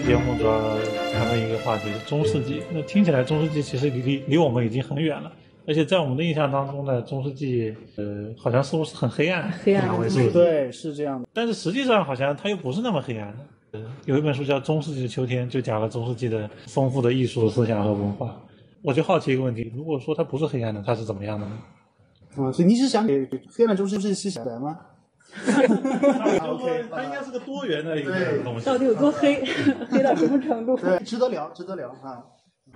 期节目主要谈论一个话题是中世纪。那听起来中世纪其实离离离我们已经很远了，而且在我们的印象当中呢，中世纪呃好像似乎是很黑暗，黑暗为主对，是这样的。但是实际上好像它又不是那么黑暗有一本书叫《中世纪的秋天》，就讲了中世纪的丰富的艺术思想和文化。我就好奇一个问题：如果说它不是黑暗的，它是怎么样的呢？啊，所以你是想给黑暗中世纪是小白吗 OK 它应该是个多元的一个对东西。到底有多黑？黑到什么程度？对，值得聊，值得聊啊。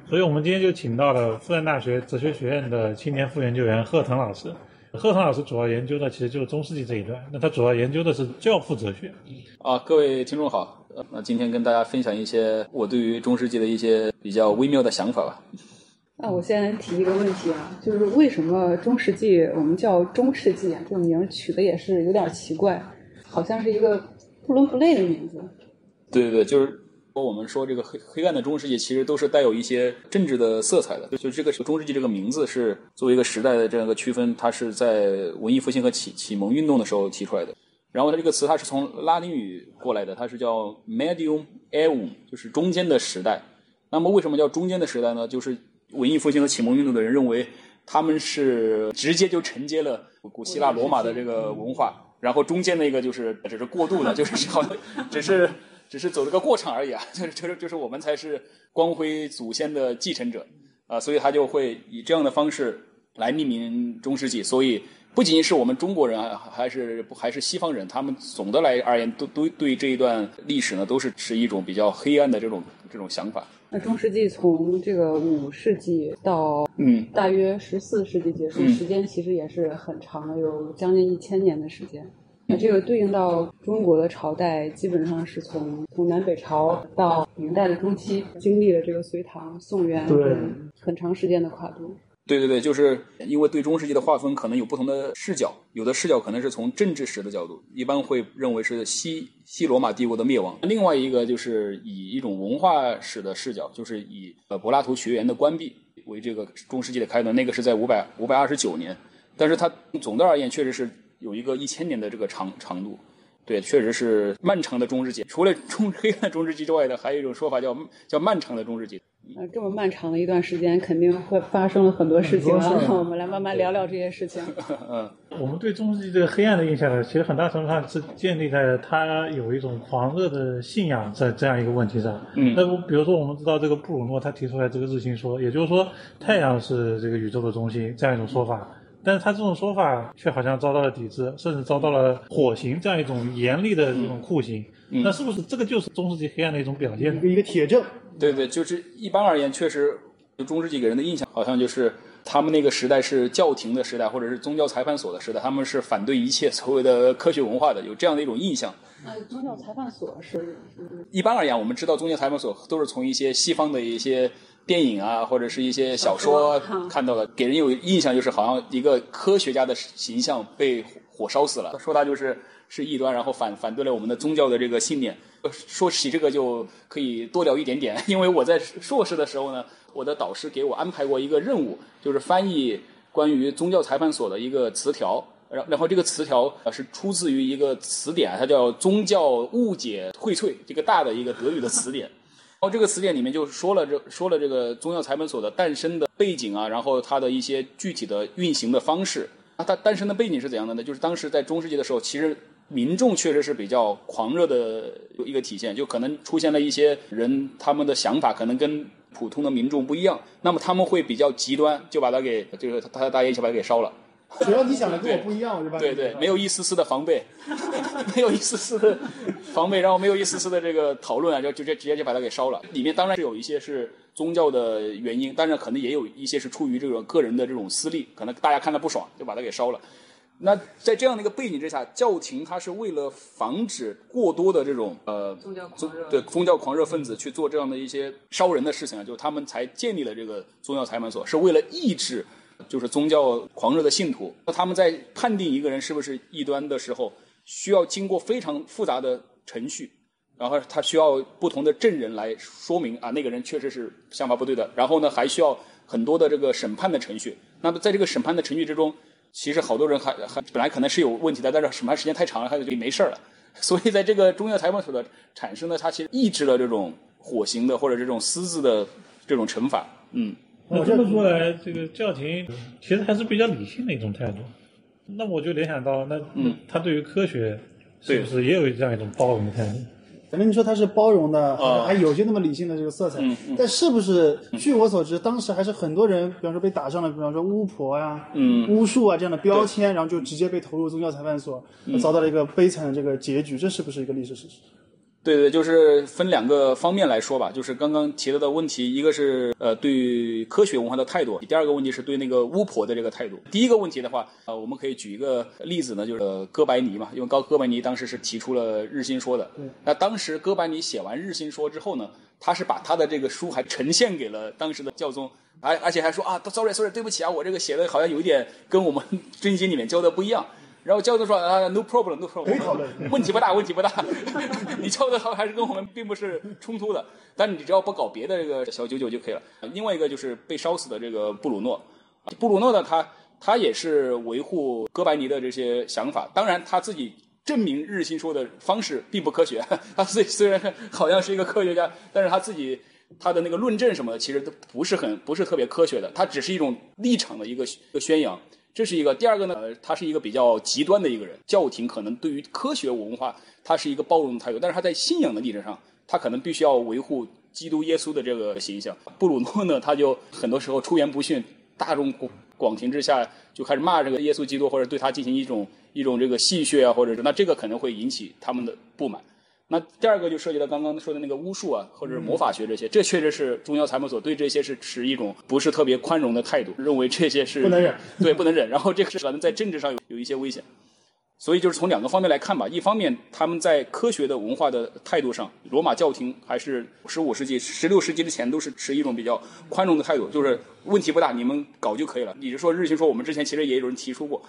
所以我们今天就请到了复旦大学哲学学院的青年副研究员贺腾老师。贺腾老师主要研究的其实就是中世纪这一段，那他主要研究的是教父哲学。啊，各位听众好，呃那今天跟大家分享一些我对于中世纪的一些比较微妙的想法吧。那我先提一个问题啊，就是为什么中世纪我们叫中世纪啊？这个名取的也是有点奇怪，好像是一个不伦不类的名字。对对对，就是我们说这个黑黑暗的中世纪，其实都是带有一些政治的色彩的。就就这个中世纪这个名字是作为一个时代的这样一个区分，它是在文艺复兴和启启蒙运动的时候提出来的。然后它这个词它是从拉丁语过来的，它是叫 medium aeum，就是中间的时代。那么为什么叫中间的时代呢？就是文艺复兴和启蒙运动的人认为他们是直接就承接了古希腊罗马的这个文化，然后中间那个就是只是过渡的，就是好像只是只是走了个过场而已啊，就是就是就是我们才是光辉祖先的继承者啊，所以他就会以这样的方式来命名中世纪，所以。不仅仅是我们中国人啊，还是还是西方人，他们总的来而言，都都对这一段历史呢，都是持一种比较黑暗的这种这种想法。那中世纪从这个五世纪到嗯，大约十四世纪结束，嗯时间其实也是很长的，有将近一千年的时间。那这个对应到中国的朝代，基本上是从从南北朝到明代的中期，经历了这个隋唐、宋元对很长时间的跨度。对对对，就是因为对中世纪的划分可能有不同的视角，有的视角可能是从政治史的角度，一般会认为是西西罗马帝国的灭亡；另外一个就是以一种文化史的视角，就是以呃柏拉图学园的关闭为这个中世纪的开端，那个是在五百五百二十九年，但是它总的而言确实是有一个一千年的这个长长度。对，确实是漫长的中世纪。除了中 黑暗中世纪之外的，还有一种说法叫叫漫长的中世纪。那这么漫长的一段时间，肯定会发生了很多事情啊。我们来慢慢聊聊这些事情。嗯，我们对中世纪这个黑暗的印象呢，其实很大程度上是建立在他有一种狂热的信仰在这样一个问题上。嗯那我比如说我们知道这个布鲁诺他提出来这个日心说，也就是说太阳是这个宇宙的中心这样一种说法。但是他这种说法却好像遭到了抵制，甚至遭到了火刑这样一种严厉的这种酷刑。嗯那是不是这个就是中世纪黑暗的一种表现呢？一个一个铁证，对对，就是一般而言，确实中世纪给人的印象好像就是他们那个时代是教廷的时代，或者是宗教裁判所的时代，他们是反对一切所谓的科学文化的，有这样的一种印象。呃，宗教裁判所是是一般而言，我们知道宗教裁判所都是从一些西方的一些电影啊，或者是一些小说看到的，给人有印象就是好像一个科学家的形象被火烧死了，说他就是是异端，然后反反对了我们的宗教的这个信念。呃说起这个就可以多聊一点点，因为我在硕士的时候呢，我的导师给我安排过一个任务，就是翻译关于宗教裁判所的一个词条。然然后这个词条呃是出自于一个词典，它叫《宗教误解荟萃》，这个大的一个德语的词典。然后这个词典里面就说了这说了这个宗教裁判所的诞生的背景啊，然后它的一些具体的运行的方式。那它诞生的背景是怎样的呢？就是当时在中世纪的时候，其实民众确实是比较狂热的一个体现，就可能出现了一些人他们的想法可能跟普通的民众不一样，那么他们会比较极端，就把它给就是他大爷就把它给烧了。只要你想的跟我不一样，我就把你对对，没有一丝丝的防备，没有一丝丝的防备，然后没有一丝丝的这个讨论啊，就就直接直接就把它给烧了。里面当然是有一些是宗教的原因，当然可能也有一些是出于这种个人的这种私利，可能大家看了不爽就把它给烧了。那在这样的一个背景之下，教廷它是为了防止过多的这种呃宗教狂热。对宗教狂热分子去做这样的一些烧人的事情啊，就是他们才建立了这个宗教裁判所，是为了抑制就是宗教狂热的信徒。他们在判定一个人是不是异端的时候，需要经过非常复杂的程序，然后他需要不同的证人来说明啊，那个人确实是想法不对的。然后呢，还需要很多的这个审判的程序。那么在这个审判的程序之中，其实好多人还还本来可能是有问题的，但是审判时间太长了，他就没事儿了。所以在这个中药裁判所的产生呢，它其实抑制了这种火刑的或者这种私自的这种惩罚。嗯，那这么说来，这个教廷其实还是比较理性的一种态度。那我就联想到，那嗯他对于科学是不是也有这样一种包容的态度？反正你说他是包容的，啊还有些那么理性的这个色彩，嗯嗯但是不是？据我所知，当时还是很多人，比方说被打上了，比方说巫婆呀、嗯巫术啊这样的标签，然后就直接被投入宗教裁判所，嗯遭到了一个悲惨的这个结局，这是不是一个历史事实？对对，就是分两个方面来说吧，就是刚刚提到的问题，一个是呃对科学文化的态度，第二个问题是对那个巫婆的这个态度。第一个问题的话，呃，我们可以举一个例子呢，就是、呃、哥白尼嘛，因为高哥白尼当时是提出了日心说的。那当时哥白尼写完日心说之后呢，他是把他的这个书还呈现给了当时的教宗，而而且还说啊，sorry sorry，对不起啊，我这个写的好像有一点跟我们 真经里面教的不一样。然后教授说啊，no problem，no problem，问题不大，问题不大。你教的好还是跟我们并不是冲突的，但你只要不搞别的这个小九九就可以了。另外一个就是被烧死的这个布鲁诺，布鲁诺呢，他他也是维护哥白尼的这些想法，当然他自己证明日心说的方式并不科学。他自己虽然好像是一个科学家，但是他自己他的那个论证什么的，其实都不是很不是特别科学的，他只是一种立场的一个一个宣扬。这是一个，第二个呢，他是一个比较极端的一个人。教廷可能对于科学文化，他是一个包容的态度，但是他在信仰的立场上，他可能必须要维护基督耶稣的这个形象。布鲁诺呢，他就很多时候出言不逊，大众广庭之下就开始骂这个耶稣基督，或者对他进行一种一种这个戏谑啊，或者是那这个可能会引起他们的不满。那第二个就涉及到刚刚说的那个巫术啊，或者是魔法学这些，这确实是中央裁判所对这些是持一种不是特别宽容的态度，认为这些是不能忍，对，不能忍。然后这个是可能在政治上有有一些危险，所以就是从两个方面来看吧。一方面，他们在科学的文化的态度上，罗马教廷还是十五世纪、十六世纪之前都是持一种比较宽容的态度，就是问题不大，你们搞就可以了。你是说日心说，我们之前其实也有人提出过，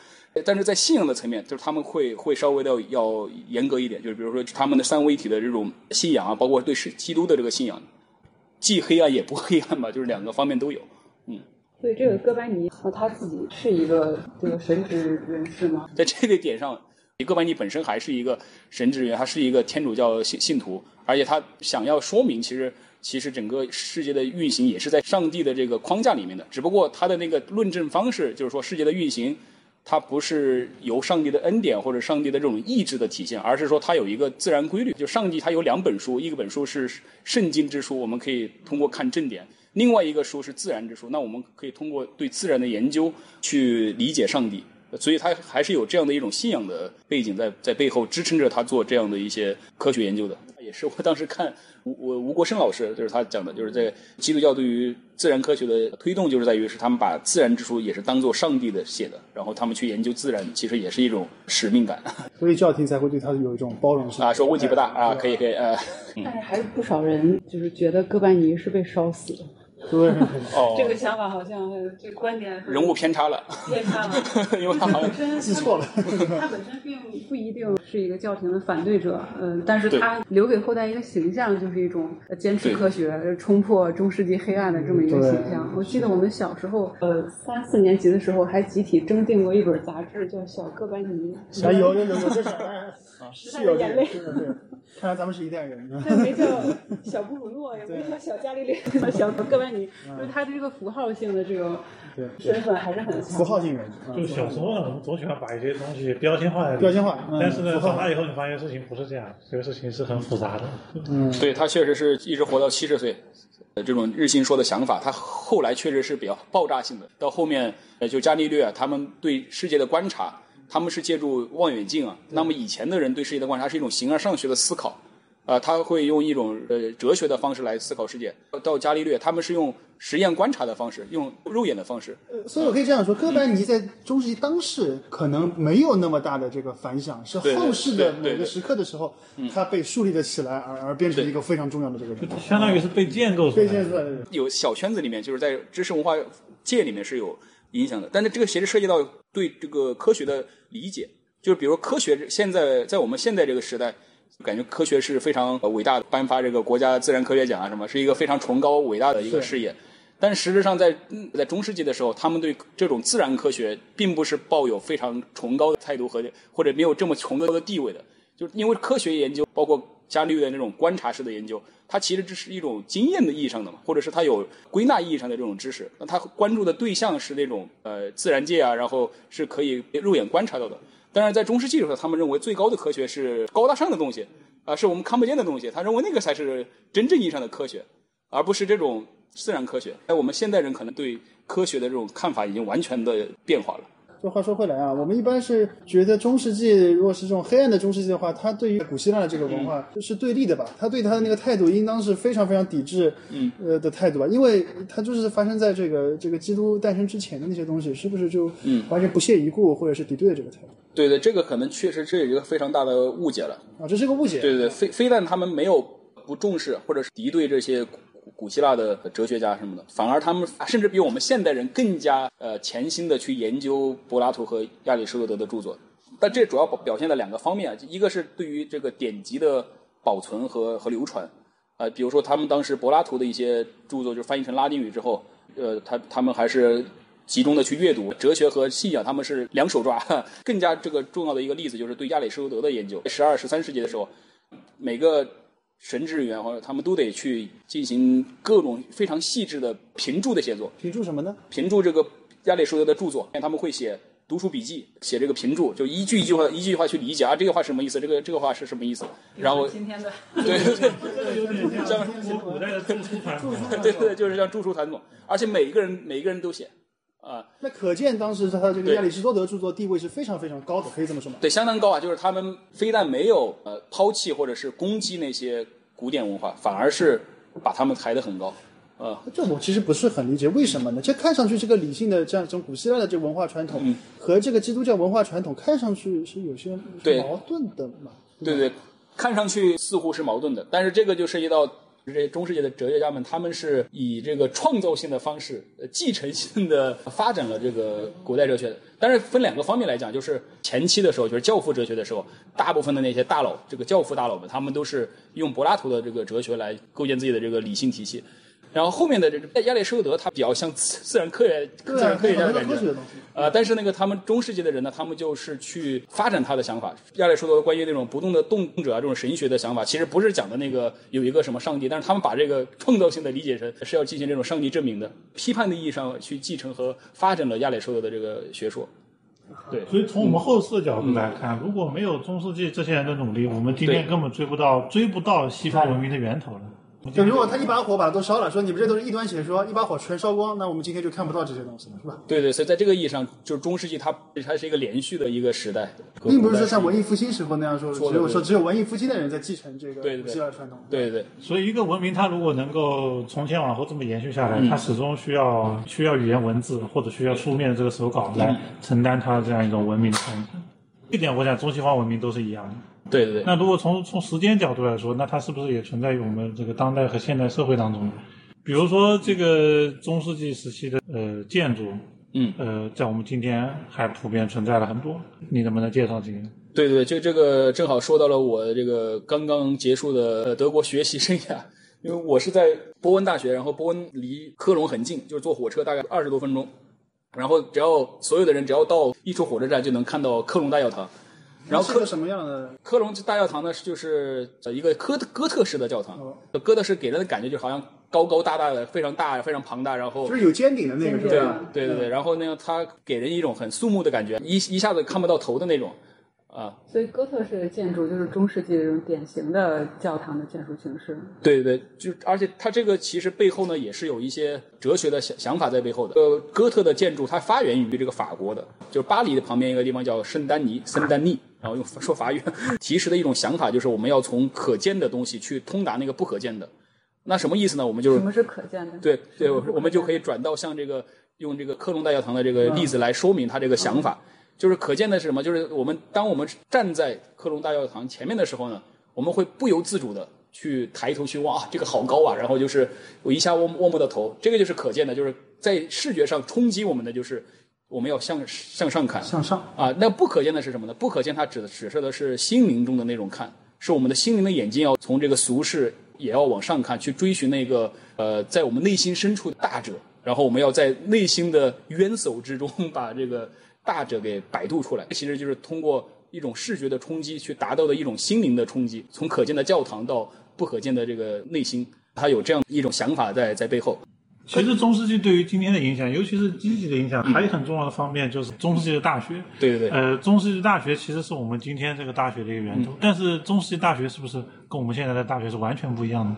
但是在信仰的层面，就是他们会会稍微的要严格一点，就是比如说他们的三位一体的这种信仰啊，包括对是基督的这个信仰，既黑暗也不黑暗吧，就是两个方面都有。嗯所以这个哥白尼和他自己是一个这个神职人士吗？在这个点上，哥白尼本身还是一个神职人员，他是一个天主教信信徒，而且他想要说明，其实其实整个世界的运行也是在上帝的这个框架里面的，只不过他的那个论证方式，就是说世界的运行。它不是由上帝的恩典或者上帝的这种意志的体现，而是说它有一个自然规律。就上帝他有两本书，一个本书是圣经之书，我们可以通过看正典；另外一个书是自然之书，那我们可以通过对自然的研究去理解上帝。所以他还是有这样的一种信仰的背景在在背后支撑着他做这样的一些科学研究的。也是我当时看吴我吴国生老师就是他讲的，就是在基督教对于自然科学的推动，就是在于是他们把自然之书也是当做上帝的写的，然后他们去研究自然，其实也是一种使命感所以教廷才会对他有一种包容性啊，说问题不大啊，可以可以呃，但是还是不少人就是觉得哥白尼是被烧死的。对，哦，这个想法好像这个观点人物偏差了，偏差了。因为他好像本身记错了。他本身并不一定是一个教廷的反对者，嗯、但是他留给后代一个形象，就是一种呃坚持科学、冲破中世纪黑暗的这么一个形象。我记得我们小时候，呃，三四年级的时候，还集体征订过一本杂志，叫《小哥白尼》。啊，有有有有这是啊时是有这个，代的眼泪。是的对，看来咱们是一代人。但没叫小布鲁诺，也没叫小伽利略，叫小哥白尼，就是他的这个符号性的这种对身份还是很强。符号性人，啊就小时候呢，我们总喜欢把一些东西标签化，标签化嗯但是呢，符号长大以后你发现事情不是这样，这个事情是很复杂的。嗯对他确实是一直活到七十岁，呃，这种日心说的想法，他后来确实是比较爆炸性的。到后面，呃，就伽利略啊，他们对世界的观察，他们是借助望远镜啊。那么以前的人对世界的观察是一种形而上学的思考，啊、他会用一种呃哲学的方式来思考世界。到伽利略，他们是用实验观察的方式，用肉眼的方式。所以我可以这样说，哥白尼在中世纪当世可能没有那么大的这个反响，是后世的某个时刻的时候，他被树立了起来，而而变成一个非常重要的这个人。相当于是被建构出被来的。现在的有小圈子里面，就是在知识文化界里面是有影响的。但是这个其实涉及到对这个科学的理解，就是比如科学现在在我们现在这个时代，感觉科学是非常呃伟大的，颁发这个国家自然科学奖啊什么，是一个非常崇高伟大的一个事业。但实质上在，嗯在中世纪的时候，他们对这种自然科学并不是抱有非常崇高的态度和或者没有这么崇高的地位的，就因为科学研究，包括伽利略的那种观察式的研究，它其实只是一种经验的意义上的嘛，或者是它有归纳意义上的这种知识。那他关注的对象是那种呃自然界啊，然后是可以肉眼观察到的。当然，在中世纪的时候，他们认为最高的科学是高大上的东西啊、是我们看不见的东西。他认为那个才是真正意义上的科学，而不是这种自然科学。哎，我们现代人可能对科学的这种看法已经完全的变化了。这话说回来啊，我们一般是觉得中世纪如果是这种黑暗的中世纪的话，它对于古希腊的这个文化就是对立的吧？他对他的那个态度应当是非常非常抵制，嗯，呃的态度吧？因为它就是发生在这个这个基督诞生之前的那些东西，是不是就嗯完全不屑一顾或者是敌对的这个态度对对，这个可能确实这有一个非常大的误解了。啊？这是个误解。对对对，非非但他们没有不重视或者是敌对这些古希腊的哲学家什么的，反而他们甚至比我们现代人更加呃潜心的去研究柏拉图和亚里士多德的著作。但这主要表表现在两个方面啊，一个是对于这个典籍的保存和和流传，呃，比如说他们当时柏拉图的一些著作就翻译成拉丁语之后，呃，他他们还是集中的去阅读哲学和信仰，他们是两手抓。更加这个重要的一个例子就是对亚里士多德的研究。十二、十三世纪的时候，每个神职人员或者他们都得去进行各种非常细致的评注的写作，评注什么呢？评注这个亚里士多德的著作，他们会写读书笔记，写这个评注，就一句一句话一句话去理解啊，这个话是什么意思，这个这个话是什么意思，然后今天的对对对。像中国古代的。对对对，就是像著书传总，而且每一个人每一个人都写，啊、那可见当时他这个亚里士多德著作地位是非常非常高的，可以这么说吗？对，相当高啊。就是他们非但没有呃抛弃或者是攻击那些古典文化，反而是把他们抬得很高，呃，这我其实不是很理解，为什么呢？这看上去这个理性的这样一种古希腊的这文化传统、嗯和这个基督教文化传统看上去是有些矛盾的嘛？对对，看上去似乎是矛盾的，但是这个就涉及到这些中世纪的哲学家们，他们是以这个创造性的方式、继承性的发展了这个古代哲学的。但是分两个方面来讲，就是前期的时候，就是教父哲学的时候，大部分的那些大佬，这个教父大佬们，他们都是用柏拉图的这个哲学来构建自己的这个理性体系。然后后面的这个亚里士多德，他比较像自 自然科学、自然科学家的感觉科学的东西。呃，但是那个他们中世纪的人呢，他们就是去发展他的想法。亚里士多德关于那种不动的动者啊，这种神学的想法，其实不是讲的那个有一个什么上帝，但是他们把这个创造性的理解成是要进行这种上帝证明的，批判的意义上去继承和发展了亚里士多德的这个学说。对，所以从我们后世的角度来看，如果没有中世纪这些人的努力，我们今天根本追不到追不到西方文明的源头了。就如果他一把火把它都烧了，说你们这都是异端邪说，一把火全烧光，那我们今天就看不到这些东西了，是吧？对对，所以在这个意义上，就是中世纪它它是一个连续的一个时代，并不是说像文艺复兴时候那样说，只有说只有文艺复兴的人在继承这个希腊传统。对对所以一个文明它如果能够从前往后这么延续下嗯来，它始终需要需要语言文字或者需要书面的这个手稿嗯来承担它这样一种文明的传承。这点我想中西方文明都是一样的。对对对，那如果从从时间角度来说，那它是不是也存在于我们这个当代和现代社会当中？比如说这个中世纪时期的呃建筑，嗯，呃，在我们今天还普遍存在了很多。你能不能介绍几个？对对，就这个正好说到了我这个刚刚结束的呃德国学习生涯，因为我是在波恩大学，然后波恩离科隆很近，就是坐火车大概二十多分钟，然后只要所有的人只要到一出火车站就能看到科隆大教堂，然后科什么样的？科隆大教堂呢就是呃一个哥哥特式的教堂，哥特式给人的感觉就好像高高大大的，非常大非常庞大，然后就是有尖顶的那个，是对吧？对对对，然后呢，它给人一种很肃穆的感觉，一一下子看不到头的那种，啊，所以哥特式的建筑就是中世纪这种典型的教堂的建筑形式。对对，就而且它这个其实背后呢也是有一些哲学的想想法在背后的。呃，哥特的建筑它发源于这个法国的，就是巴黎的旁边一个地方叫圣丹尼，圣丹尼，然后用说法语 提示的一种想法就是我们要从可见的东西去通达那个不可见的。那什么意思呢？我们就是什么是可见的？对对，我们就可以转到像这个用这个科隆大教堂的这个例子来说明他这个想法。就是可见的是什么？就是我们当我们站在科隆大教堂前面的时候呢，我们会不由自主的去抬头去望啊，这个好高啊，然后就是我一下望望不到头，这个就是可见的，就是在视觉上冲击我们的就是我们要向向上看，向上。啊，那不可见的是什么呢？不可见它指的指示的是心灵中的那种看，是我们的心灵的眼睛要从这个俗世也要往上看，去追寻那个呃，在我们内心深处的大者，然后我们要在内心的冤叟之中把这个大者给摆渡出来，其实就是通过一种视觉的冲击去达到的一种心灵的冲击，从可见的教堂到不可见的这个内心，他有这样一种想法在在背后。其实中世纪对于今天的影响，尤其是积极的影响，还有很重要的方面就是中世纪的大学。对对对，呃，中世纪大学其实是我们今天这个大学的一个源头，但是中世纪大学是不是跟我们现在的大学是完全不一样的？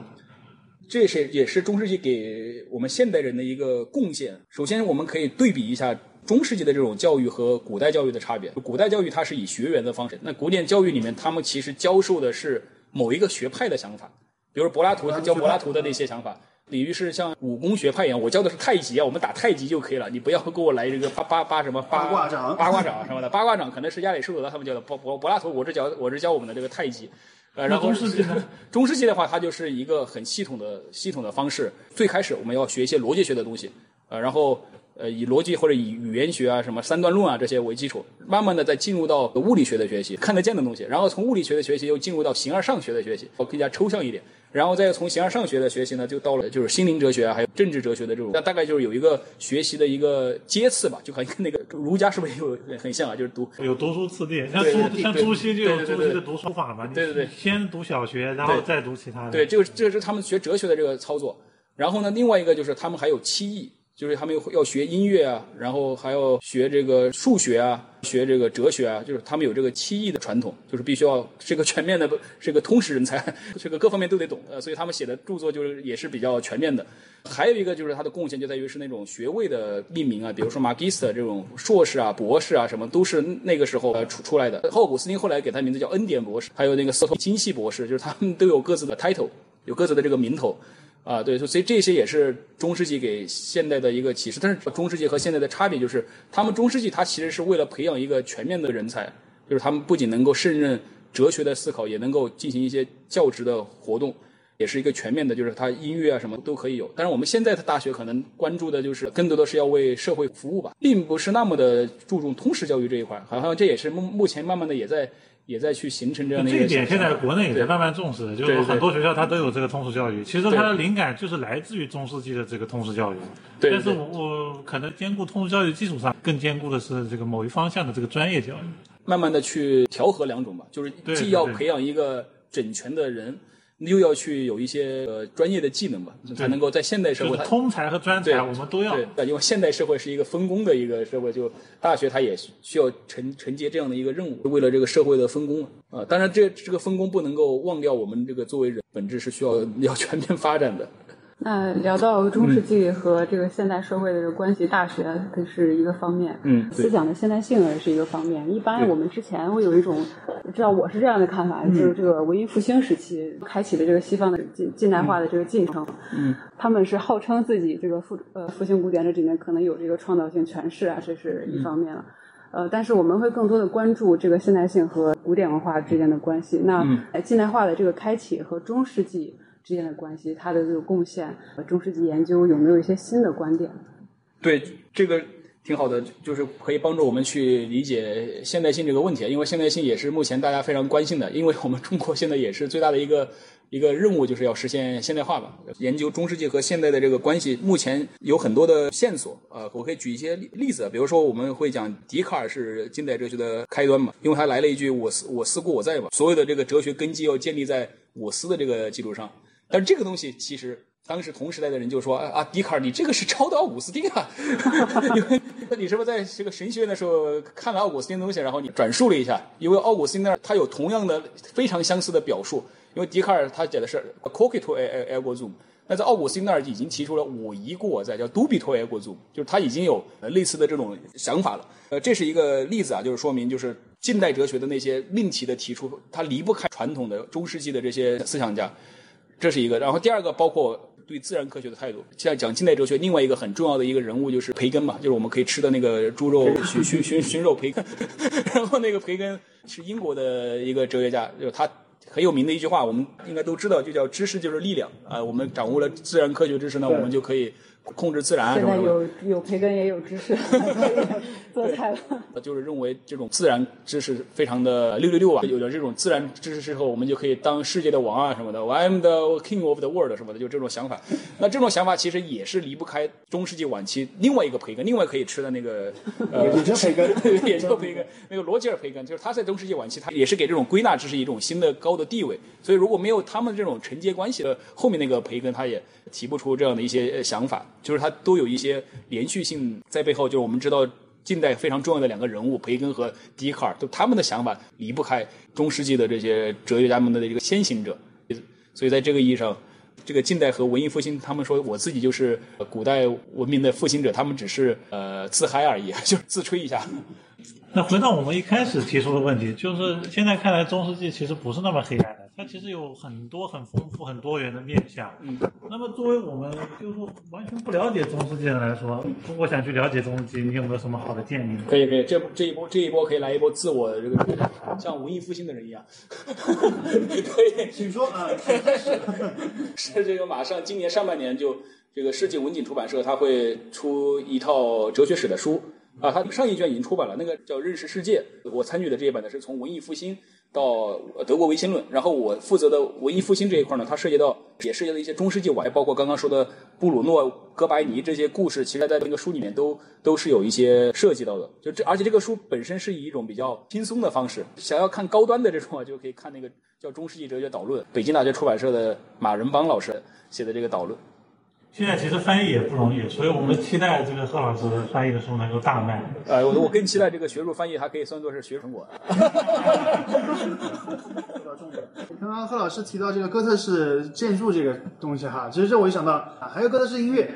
这是也是中世纪给我们现代人的一个贡献。首先，我们可以对比一下中世纪的这种教育和古代教育的差别。古代教育它是以学员的方式，那古典教育里面他们其实教授的是某一个学派的想法，比如柏拉图，他教柏拉图的那些想法。李煜是像武功学派一样，我教的是太极啊，我们打太极就可以了，你不要给我来这个八八八什么八卦掌、八卦掌什么的。八卦掌可能是亚里士多德他们教的，柏柏柏拉图，我是教我是教我们的这个太极。呃，然后中世纪？中世纪的话，它就是一个很系统的系统的方式。最开始我们要学一些逻辑学的东西，呃，然后呃以逻辑或者以语言学啊、什么三段论啊这些为基础，慢慢的再进入到物理学的学习，看得见的东西，然后从物理学的学习又进入到形而上学的学习，更加抽象一点。然后再从形而上学的学习呢，就到了就是心灵哲学啊，还有政治哲学的这种，那大概就是有一个学习的一个阶次吧，就好像跟那个儒家是不是有很像啊？就是读有读书次第，像朱熹就有朱熹的读书法嘛，对对对先读小学，然后再读其他的。对，这个这是他们学哲学的这个操作。然后呢，另外一个就是他们还有七艺，就是他们要学音乐啊，然后还要学这个数学啊，学这个哲学啊，就是他们有这个七艺的传统，就是必须要是个全面的，是个通识人才，这个各方面都得懂。呃，所以他们写的著作就是也是比较全面的。还有一个就是他的贡献就在于是那种学位的命名啊，比如说 Magister 这种硕士啊、博士啊什么，都是那个时候呃出出来的。奥古斯丁后来给他名字叫恩典博士，还有那个斯托金系博士，就是他们都有各自的 title，有各自的这个名头。啊，对，所以这些也是中世纪给现代的一个启示。但是中世纪和现代的差别就是，他们中世纪它其实是为了培养一个全面的人才，就是他们不仅能够胜任哲学的思考，也能够进行一些教职的活动，也是一个全面的，就是他音乐啊什么都可以有。但是我们现在的大学可能关注的就是更多的是要为社会服务吧，并不是那么的注重通识教育这一块。好像这也是目目前慢慢的也在也在去形成这样的一个这一点现在国内也在慢慢重视，就是很多学校它都有这个通识教育。其实它的灵感就是来自于中世纪的这个通识教育，对但是我我可能兼顾通识教育基础上，更兼顾的是这个某一方向的这个专业教育。慢慢的去调和两种吧，就是既要培养一个整全的人，又要去有一些呃专业的技能吧，才能够在现代社会通才和专对才我们都要。对，因为现代社会是一个分工的一个社会，就大学它也需要承承接这样的一个任务，为了这个社会的分工啊。当然这这个分工不能够忘掉我们这个作为人本质是需要要全面发展的。那聊到中世纪和这个现代社会的这个关系，大学它是一个方面，嗯思想的现代性也是一个方面。一般我们之前会有一种，知道我是这样的看法，嗯就是这个文艺复兴时期开启的这个西方的近近代化的这个进程，嗯，他们是号称自己这个复呃复兴古典这里面可能有这个创造性诠释啊，这是一方面了。呃，但是我们会更多的关注这个现代性和古典文化之间的关系。那近代化的这个开启和中世纪之间的关系，它的这个贡献，和中世纪研究有没有一些新的观点？对，这个挺好的，就是可以帮助我们去理解现代性这个问题，因为现代性也是目前大家非常关心的，因为我们中国现在也是最大的一个一个任务，就是要实现现代化吧。研究中世纪和现代的这个关系，目前有很多的线索，呃，我可以举一些例子，比如说我们会讲笛卡尔是近代哲学的开端嘛，因为他来了一句“我思我思故我在”嘛，所有的这个哲学根基要建立在我思的这个基础上。但是这个东西其实当时同时代的人就说啊，笛卡尔你这个是抄的奥古斯丁啊，因为你是不是在这个神学院的时候看了奥古斯丁的东西，然后你转述了一下？因为奥古斯丁那儿他有同样的非常相似的表述，因为笛卡尔他讲的是 cogito ergo sum，那在奥古斯丁那儿已经提出了我疑故我在，叫 dubito ego sum，就是他已经有类似的这种想法了。呃，这是一个例子啊，就是说明就是近代哲学的那些命题的提出，它离不开传统的中世纪的这些思想家。这是一个，然后第二个包括对自然科学的态度。现在讲近代哲学，另外一个很重要的一个人物就是培根嘛，就是我们可以吃的那个猪肉熏熏熏熏肉培根。然后那个培根是英国的一个哲学家，就他很有名的一句话，我们应该都知道，就叫“知识就是力量”啊、我们掌握了自然科学知识呢，我们就可以控制自然啊现在。有有培根也有知识，做菜了。就是认为这种自然知识非常的六六六啊，有了这种自然知识之后，我们就可以当世界的王啊什么的，I'm the king of the world 什么的，就这种想法。那这种想法其实也是离不开中世纪晚期另外一个培根，另外可以吃的那个呃也叫培根 也叫培根，那个罗杰尔培根，就是他在中世纪晚期，他也是给这种归纳知识一种新的高的地位。所以如果没有他们这种承接关系的后面那个培根，他也提不出这样的一些呃想法，就是他都有一些连续性在背后。就是我们知道近代非常重要的两个人物培根和笛卡尔，都他们的想法离不开中世纪的这些哲学家们的这个先行者。所以在这个意义上，这个近代和文艺复兴，他们说我自己就是古代文明的复兴者，他们只是呃自嗨而已，就是自吹一下。那回到我们一开始提出的问题，就是现在看来中世纪其实不是那么黑暗，它其实有很多很丰富、很多元的面向。嗯，那么作为我们就是说完全不了解中世纪的人来说，如果想去了解中世纪，你有没有什么好的建议呢？可以可以，这这一波这一波可以来一波自我这个像文艺复兴的人一样，可以请说啊，是这个马上今年上半年就这个世纪文景出版社它会出一套哲学史的书啊，它上一卷已经出版了，那个叫《认识世界》，我参与的这一版呢是从文艺复兴到德国唯心论，然后我负责的文艺复兴这一块呢，它涉及到也涉及到一些中世纪晚，包括刚刚说的布鲁诺、哥白尼这些故事，其实在那个书里面都都是有一些涉及到的。就这，而且这个书本身是以一种比较轻松的方式，想要看高端的这种啊，就可以看那个叫《中世纪哲学导论》，北京大学出版社的马仁邦老师写的这个导论。现在其实翻译也不容易，所以我们期待这个贺老师翻译的书能够大卖。呃，我我更期待这个学术翻译，还可以算作是学术成果。刚刚贺老师提到这个哥特式建筑这个东西哈，其实这我一想到啊，还有哥特式音乐，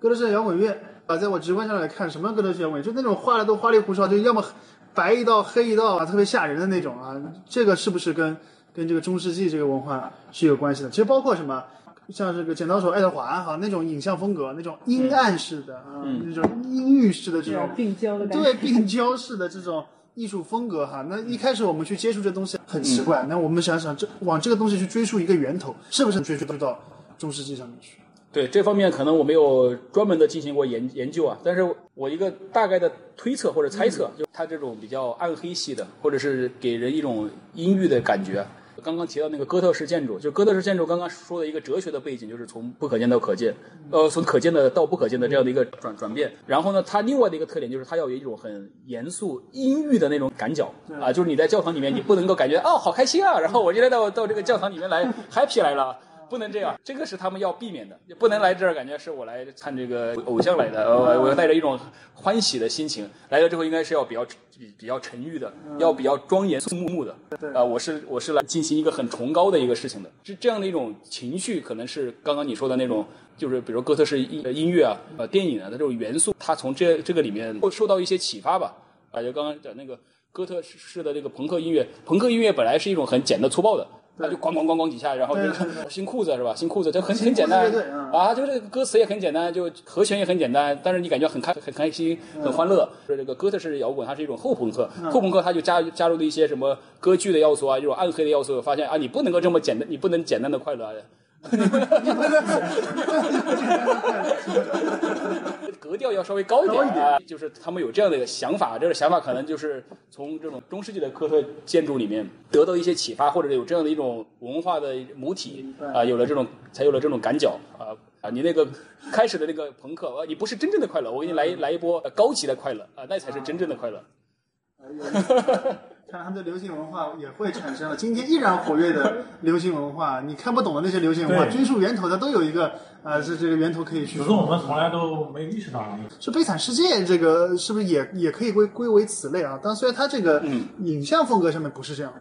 哥特式摇滚乐啊，在我直观上来看，什么哥特式摇滚乐，就那种画的都花里胡哨，就要么白一道黑一道啊，特别吓人的那种啊，这个是不是跟跟这个中世纪这个文化是有关系的？其实包括什么？像这个剪刀手爱德华哈那种影像风格，那种阴暗式的啊，那种阴郁式的这种病娇的感觉。对病娇式的这种艺术风格哈，那一开始我们去接触这东西很奇怪，那我们想想这往这个东西去追溯一个源头，是不是追溯到中世纪上面去？对这方面，可能我没有专门的进行过研研究啊，但是我一个大概的推测或者猜测，就它这种比较暗黑系的，或者是给人一种阴郁的感觉。刚刚提到那个哥特式建筑，就哥特式建筑刚刚说的一个哲学的背景，就是从不可见到可见，呃，从可见的到不可见的这样的一个转转变。然后呢，它另外的一个特点就是它要有一种很严肃、阴郁的那种感觉啊，就是你在教堂里面，你不能够感觉哦好开心啊，然后我今天到到这个教堂里面来 happy 来了。不能这样，这个是他们要避免的，不能来这儿感觉是我来看这个偶像来的，呃，我要带着一种欢喜的心情来了之后，应该是要比较比比较沉郁的，要比较庄严肃穆的，啊、我是我是来进行一个很崇高的一个事情的，这这样的一种情绪，可能是刚刚你说的那种，就是比如哥特式音音乐啊，呃，电影啊的这种元素，它从这这个里面会受到一些启发吧，啊，就刚刚讲那个哥特式的这个朋克音乐，朋克音乐本来是一种很简单粗暴的。他就咣咣咣咣几下，然后就新裤子是吧？新裤子就很很简单啊，就是歌词也很简单，就和弦也很简单，但是你感觉很开很开心很欢乐。这个哥特式摇滚它是一种后朋克，后朋克它就加加入了一些什么歌剧的要素啊，这种暗黑的要素，发现啊你不能够这么简单，你不能简单的快乐。格调要稍微高一点啊，就是他们有这样的一个想法，这个想法可能就是从这种中世纪的哥特建筑里面得到一些启发，或者有这样的一种文化的母体啊，有了这种才有了这种感脚啊啊！你那个开始的那个朋克，啊，你不是真正的快乐，我给你来来一波高级的快乐啊，那才是真正的快乐。看来他们的流行文化也会产生了今天依然活跃的流行文化，你看不懂的那些流行文化，对追溯源头，它都有一个啊，这这个源头可以去只是我们从来都没意识到。是《悲惨世界》这个是不是也也可以归归为此类啊？但虽然它这个影像风格上面不是这样的，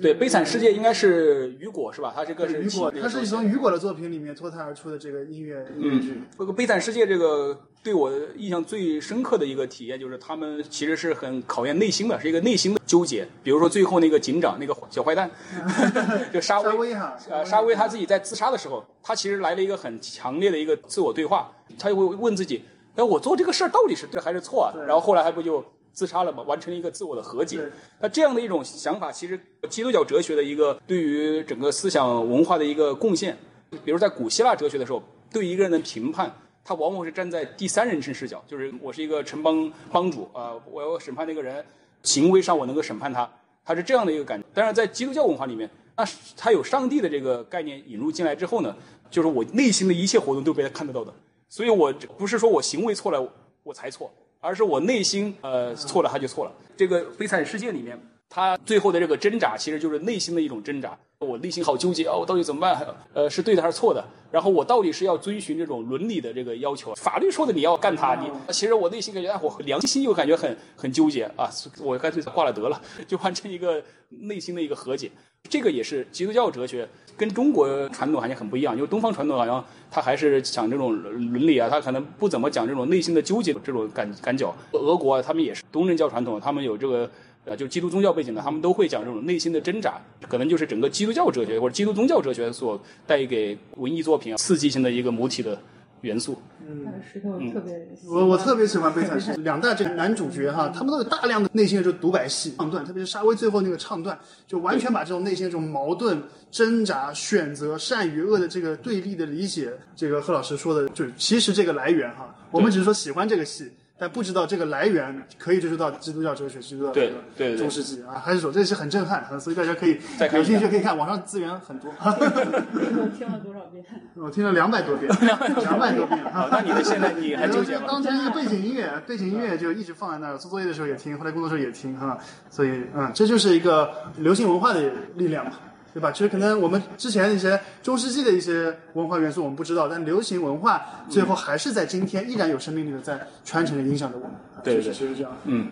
对，《悲惨世界》应该是雨果是吧？他这个是雨果，起它是从雨果的作品里面脱胎而出的这个音乐音乐剧。这个《悲惨世界》这个对我印象最深刻的一个体验，就是他们其实是很考验内心的，是一个内心的纠结。比如说最后那个警长那个小坏蛋，就沙沙威呃，沙威他自己在自杀的时候，他其实来了一个很强烈的一个自我对话，他就会问自己：哎，我做这个事儿到底是对还是错啊？然后后来还不就自杀了嘛，完成了一个自我的和解。那这样的一种想法，其实基督教哲学的一个对于整个思想文化的一个贡献。比如在古希腊哲学的时候，对一个人的评判，他往往是站在第三人称视角，就是我是一个城邦帮主啊、我要审判那个人，行为上我能够审判他，他是这样的一个感觉。但是，在基督教文化里面，那他有上帝的这个概念引入进来之后呢，就是我内心的一切活动都被他看得到的，所以我不是说我行为错了我才错，而是我内心呃错了他就错了。这个悲惨世界里面，他最后的这个挣扎其实就是内心的一种挣扎。我内心好纠结啊，我到底怎么办？呃，是对的还是错的？然后我到底是要遵循这种伦理的这个要求？法律说的你要干他，你其实我内心感觉，哎，我良心又感觉很很纠结啊，我干脆挂了得了，就完成一个内心的一个和解。这个也是基督教哲学跟中国传统好像很不一样，因为东方传统好像他还是讲这种伦理啊，他可能不怎么讲这种内心的纠结这种感感觉。俄国啊，他们也是东正教传统，他们有这个。呃，就基督宗教背景的，他们都会讲这种内心的挣扎，可能就是整个基督教哲学或者基督宗教哲学所带给文艺作品刺激性的一个母体的元素。嗯石头特别，我我特别喜欢《悲惨世界》两大这个男主角哈，他们都有大量的内心的这种独白戏唱段，特别是沙威最后那个唱段，就完全把这种内心的这种矛盾、挣扎、选择、善与恶的这个对立的理解，这个贺老师说的，就是其实这个来源哈，我们只是说喜欢这个戏。但不知道这个来源，可以追溯到基督教哲学，追溯到这对个对对中世纪啊，还是说这是很震撼，所以大家可以有兴趣可以看，网上资源很多。我听了多少遍？我听了两百多遍，两百多遍好，那你的现在你还纠结吗？当成一个背景音乐，背景音乐就一直放在那儿，做作业的时候也听，后来工作时候也听哈。所以，嗯，这就是一个流行文化的力量嘛，对吧？其实可能我们之前一些中世纪的一些文化元素我们不知道，但流行文化最后还是在今天依然有生命力的在传承着影响着我们。对对其实是这样。嗯，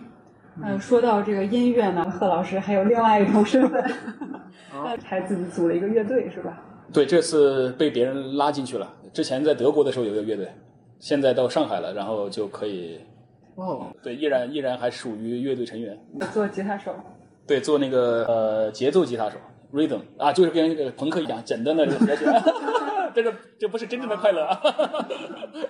呃，说到这个音乐呢，贺老师还有另外一种身份，还自己组了一个乐队是吧？对，这次被别人拉进去了。之前在德国的时候有个乐队，现在到上海了，然后就可以，哦，对，依然依然还属于乐队成员。做吉他手。对，做那个呃节奏吉他手 rhythm 啊，就是跟这个朋克一样，简单的这个和弦，这是这不是真正的快乐啊。